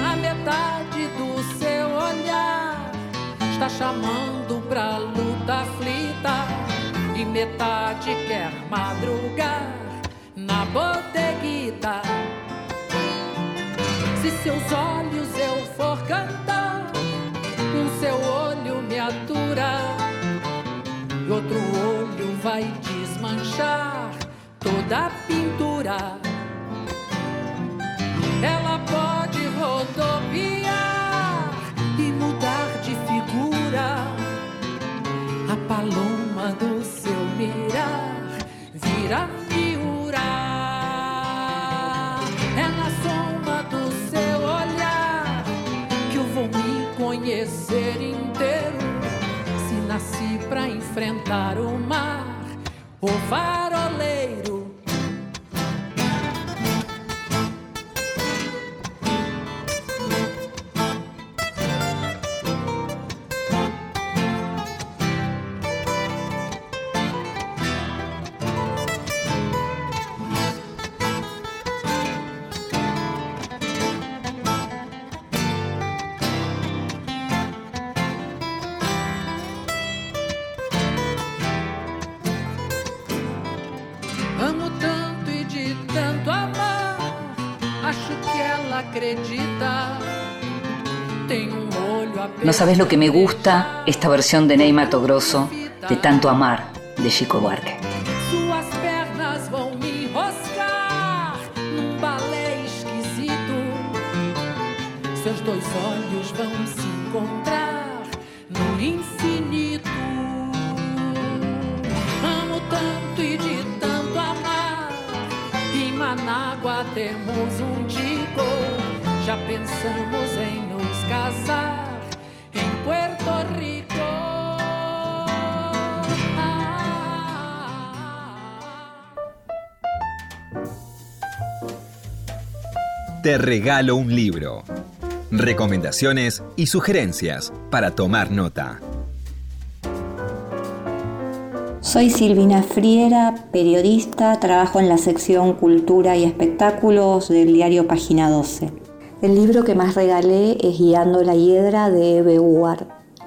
A metade do seu olhar está chamando pra luta aflita e metade quer madrugar na bodeguita. Se seus olhos eu for cantar, um seu olho e outro olho vai desmanchar toda a pintura. Ela pode rodopiar e mudar de figura. A paloma do seu mirar vira enfrentar o mar, o faroleiro No sabes lo que me gusta esta versión de Ney Mato Grosso de Tanto Amar de Chico Buarque. Suas pernas vão me enroscar num balé esquisito. Seus dois olhos vão se encontrar no infinito. Amo tanto e de tanto amar. Em Manágua temos um digo. Já pensamos em casar. Te regalo un libro. Recomendaciones y sugerencias para tomar nota. Soy Silvina Friera, periodista, trabajo en la sección Cultura y Espectáculos del diario Página 12. El libro que más regalé es Guiando la Hiedra de Eve.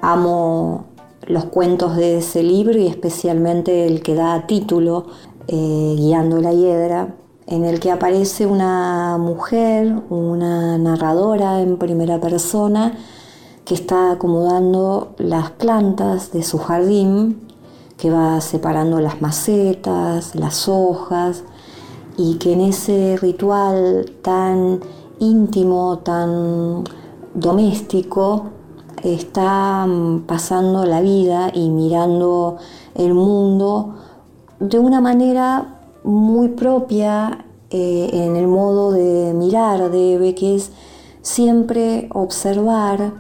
Amo los cuentos de ese libro y especialmente el que da título, eh, Guiando la Hiedra, en el que aparece una mujer, una narradora en primera persona, que está acomodando las plantas de su jardín, que va separando las macetas, las hojas, y que en ese ritual tan íntimo, tan doméstico, está mm, pasando la vida y mirando el mundo de una manera muy propia eh, en el modo de mirar de Eve, que es siempre observar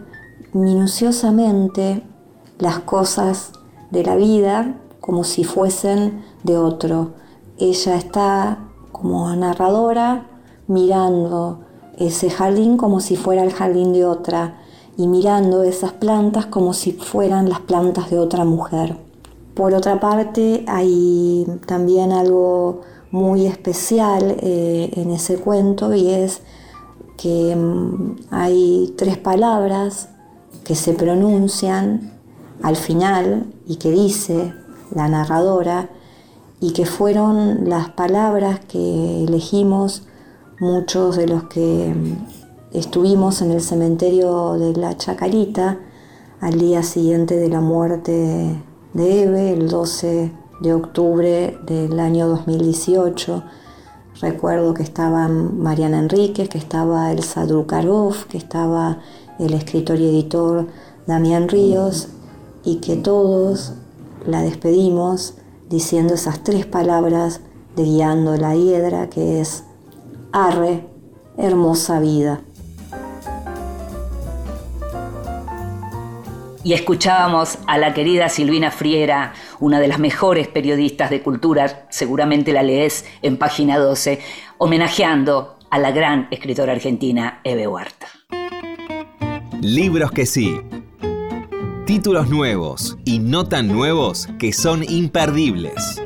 minuciosamente las cosas de la vida como si fuesen de otro. Ella está como narradora mirando ese jardín como si fuera el jardín de otra y mirando esas plantas como si fueran las plantas de otra mujer. Por otra parte, hay también algo muy especial eh, en ese cuento y es que mm, hay tres palabras que se pronuncian al final y que dice la narradora y que fueron las palabras que elegimos muchos de los que mm, estuvimos en el cementerio de la Chacarita al día siguiente de la muerte de Eve, el 12 de octubre del año 2018. Recuerdo que estaban Mariana Enríquez, que estaba Elsa Drukarov, que estaba el escritor y editor Damián Ríos, y que todos la despedimos diciendo esas tres palabras de Guiando la Hiedra, que es Arre, hermosa vida. Y escuchábamos a la querida Silvina Friera, una de las mejores periodistas de cultura, seguramente la lees en página 12, homenajeando a la gran escritora argentina Eve Huerta. Libros que sí. Títulos nuevos y no tan nuevos que son imperdibles.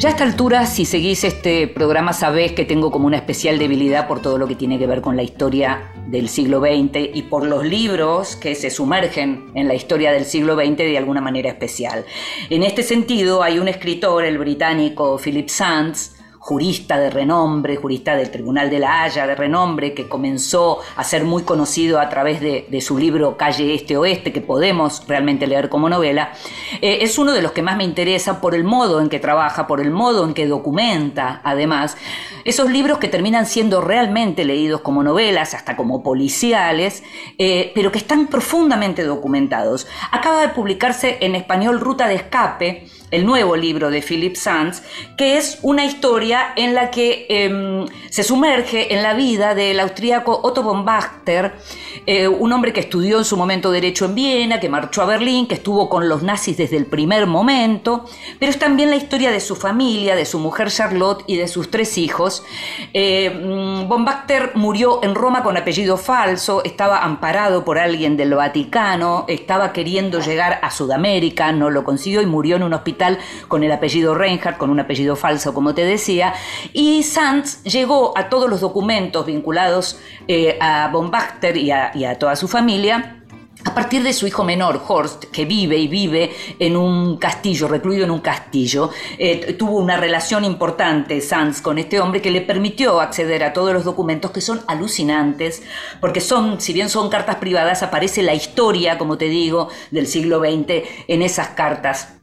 Ya a esta altura, si seguís este programa, sabés que tengo como una especial debilidad por todo lo que tiene que ver con la historia del siglo XX y por los libros que se sumergen en la historia del siglo XX de alguna manera especial. En este sentido, hay un escritor, el británico Philip Sands, jurista de renombre, jurista del Tribunal de la Haya de renombre, que comenzó a ser muy conocido a través de, su libro Calle Este Oeste, que podemos realmente leer como novela, eh, es uno de los que más me interesa por el modo en que trabaja, por el modo en que documenta, además, esos libros que terminan siendo realmente leídos como novelas, hasta como policiales, eh, pero que están profundamente documentados. Acaba de publicarse en español Ruta de Escape, el nuevo libro de Philip Sands, que es una historia en la que em, se sumerge en la vida del austríaco Otto von Bachter, eh, un hombre que estudió en su momento Derecho en Viena, que marchó a Berlín, que estuvo con los nazis desde el primer momento, pero es también la historia de su familia, de su mujer Charlotte y de sus tres hijos. Eh, mm, von Bachter murió en Roma con apellido falso, estaba amparado por alguien del Vaticano, estaba queriendo llegar a Sudamérica, no lo consiguió y murió en un hospital con el apellido Reinhardt, con un apellido falso, como te decía. Y Sanz llegó a todos los documentos vinculados eh, a von Bachter y a toda su familia a partir de su hijo menor, Horst, que vive y vive en un castillo, recluido en un castillo, eh, tuvo una relación importante, Sanz, con este hombre que le permitió acceder a todos los documentos que son alucinantes, porque son, si bien son cartas privadas, aparece la historia, como te digo, del siglo XX en esas cartas.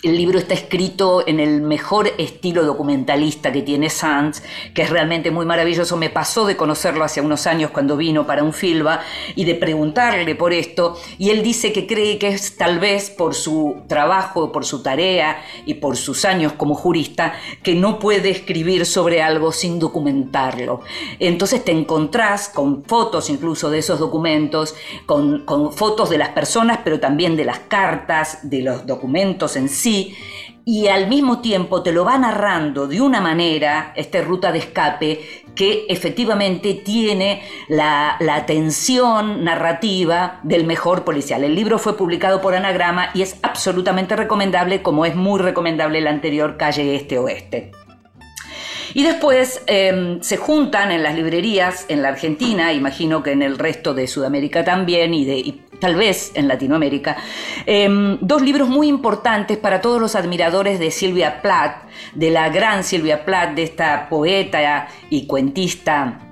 El libro está escrito en el mejor estilo documentalista que tiene Sands, que es realmente muy maravilloso. Me pasó de conocerlo hace unos años cuando vino para un filba y de preguntarle por esto. Y él dice que cree que es tal vez por su trabajo, por su tarea y por sus años como jurista, que no puede escribir sobre algo sin documentarlo. Entonces te encontrás con fotos incluso de esos documentos, con, con fotos de las personas, pero también de las cartas, de los documentos en sí y al mismo tiempo te lo va narrando de una manera, esta ruta de escape, que efectivamente tiene la, la tensión narrativa del mejor policial. El libro fue publicado por Anagrama y es absolutamente recomendable, como es muy recomendable el anterior Calle Este Oeste. Y después em, se juntan en las librerías en la Argentina, imagino que en el resto de Sudamérica también y, de, tal vez en Latinoamérica, em, dos libros muy importantes para todos los admiradores de Silvia Plath, de la gran Silvia Plath, de esta poeta y cuentista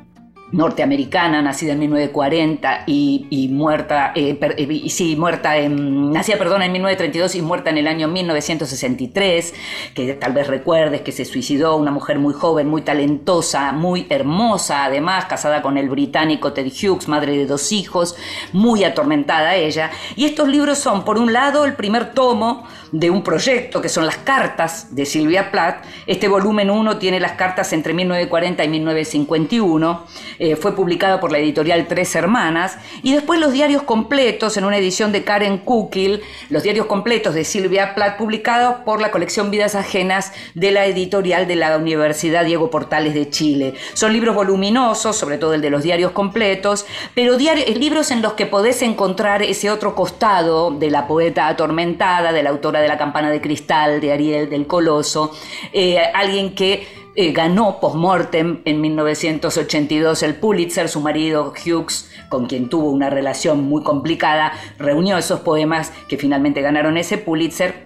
norteamericana, nacida en 1940 y, muerta, eh, eh, sí, muerta en, nacida, perdón, en 1932 y muerta en el año 1963, que tal vez recuerdes que se suicidó una mujer muy joven, muy talentosa, muy hermosa, además, casada con el británico Ted Hughes, madre de dos hijos, muy atormentada ella. Y estos libros son, por un lado, el primer tomo de un proyecto que son las cartas de Silvia Plath. Este volumen 1 tiene las cartas entre 1940 y 1951. Eh, fue publicado por la editorial Tres Hermanas. Y después los diarios completos en una edición de Karen Kukil, los diarios completos de Silvia Plath, publicados por la colección Vidas Ajenas de la editorial de la Universidad Diego Portales de Chile. Son libros voluminosos, sobre todo el de los diarios completos, pero libros en los que podés encontrar ese otro costado de la poeta atormentada, de la autora de La campana de cristal, de Ariel del Coloso, eh, alguien que eh, ganó post-mortem en 1982 el Pulitzer, su marido Hughes, con quien tuvo una relación muy complicada, reunió esos poemas que finalmente ganaron ese Pulitzer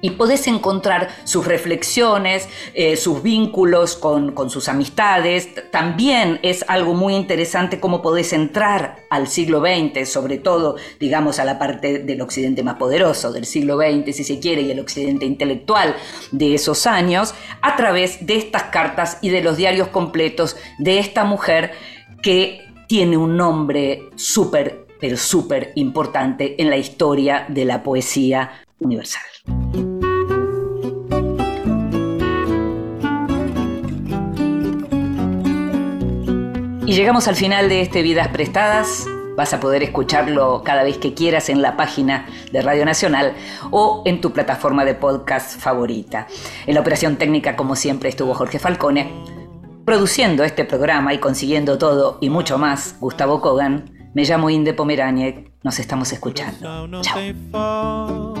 y podés encontrar sus reflexiones, eh, sus vínculos con, sus amistades. También es algo muy interesante cómo podés entrar al siglo XX, sobre todo, digamos, a la parte del occidente más poderoso del siglo XX, si se quiere, y el occidente intelectual de esos años, a través de estas cartas y de los diarios completos de esta mujer que tiene un nombre súper, pero súper importante en la historia de la poesía universal. Y llegamos al final de este Vidas Prestadas. Vas a poder escucharlo cada vez que quieras en la página de Radio Nacional o en tu plataforma de podcast favorita. En la operación técnica, como siempre, estuvo Jorge Falcone. Produciendo este programa y consiguiendo todo y mucho más, Gustavo Kogan. Me llamo Inde Pomeráñez. Nos estamos escuchando. Chao.